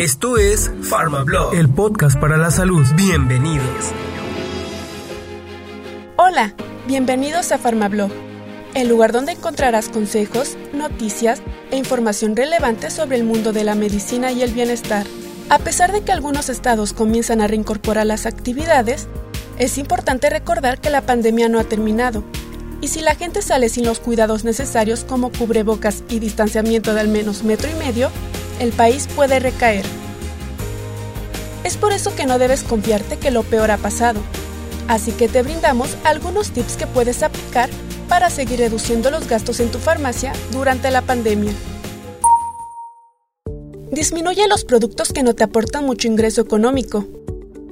Esto es PharmaBlog, el podcast para la salud. Bienvenidos. Hola, bienvenidos a PharmaBlog, el lugar donde encontrarás consejos, noticias e información relevante sobre el mundo de la medicina y el bienestar. A pesar de que algunos estados comienzan a reincorporar las actividades, es importante recordar que la pandemia no ha terminado. Y si la gente sale sin los cuidados necesarios como cubrebocas y distanciamiento de al menos metro y medio, el país puede recaer. Es por eso que no debes confiarte que lo peor ha pasado. Así que te brindamos algunos tips que puedes aplicar para seguir reduciendo los gastos en tu farmacia durante la pandemia. Disminuye los productos que no te aportan mucho ingreso económico.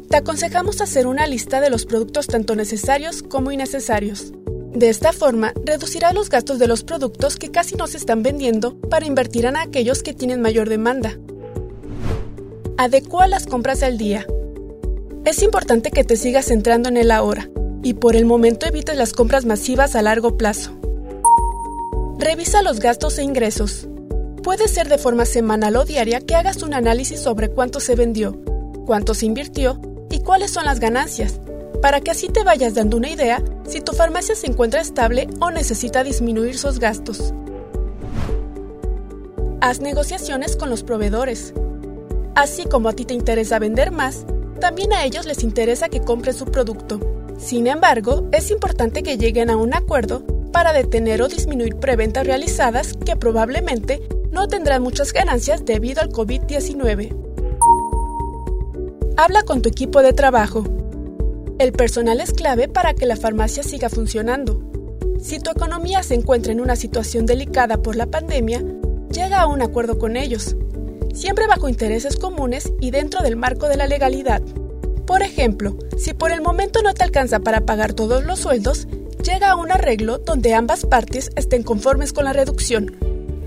Te aconsejamos hacer una lista de los productos tanto necesarios como innecesarios. De esta forma, reducirás los gastos de los productos que casi no se están vendiendo para invertir en aquellos que tienen mayor demanda. Adecua las compras al día. Es importante que te sigas centrando en el ahora y por el momento evites las compras masivas a largo plazo. Revisa los gastos e ingresos. Puede ser de forma semanal o diaria que hagas un análisis sobre cuánto se vendió, cuánto se invirtió y cuáles son las ganancias, para que así te vayas dando una idea si tu farmacia se encuentra estable o necesita disminuir sus gastos. Haz negociaciones con los proveedores. Así como a ti te interesa vender más, también a ellos les interesa que compres su producto. Sin embargo, es importante que lleguen a un acuerdo para detener o disminuir preventas realizadas que probablemente no tendrán muchas ganancias debido al COVID-19. Habla con tu equipo de trabajo. El personal es clave para que la farmacia siga funcionando. Si tu economía se encuentra en una situación delicada por la pandemia, llega a un acuerdo con ellos, siempre bajo intereses comunes y dentro del marco de la legalidad. Por ejemplo, si por el momento no te alcanza para pagar todos los sueldos, llega a un arreglo donde ambas partes estén conformes con la reducción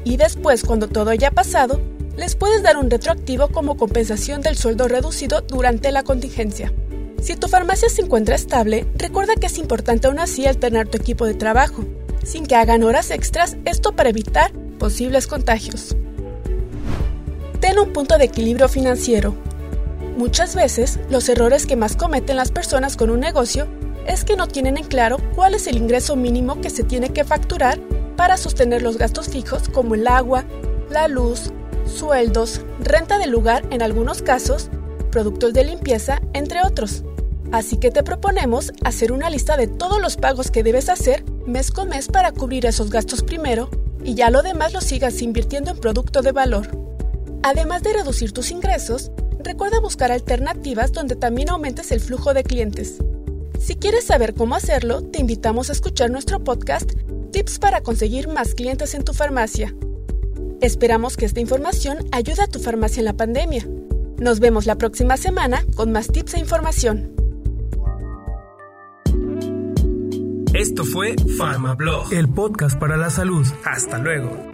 y después, cuando todo haya pasado, les puedes dar un retroactivo como compensación del sueldo reducido durante la contingencia. Si tu farmacia se encuentra estable, recuerda que es importante aún así alternar tu equipo de trabajo, sin que hagan horas extras, esto para evitar posibles contagios. Ten un punto de equilibrio financiero. Muchas veces, los errores que más cometen las personas con un negocio es que no tienen en claro cuál es el ingreso mínimo que se tiene que facturar para sostener los gastos fijos como el agua, la luz, sueldos, renta del lugar en algunos casos, productos de limpieza, entre otros. Así que te proponemos hacer una lista de todos los pagos que debes hacer mes con mes para cubrir esos gastos primero y ya lo demás lo sigas invirtiendo en producto de valor. Además de reducir tus ingresos, recuerda buscar alternativas donde también aumentes el flujo de clientes. Si quieres saber cómo hacerlo, te invitamos a escuchar nuestro podcast Tips para conseguir más clientes en tu farmacia. Esperamos que esta información ayude a tu farmacia en la pandemia. Nos vemos la próxima semana con más tips e información. Esto fue PharmaBlog, el podcast para la salud. Hasta luego.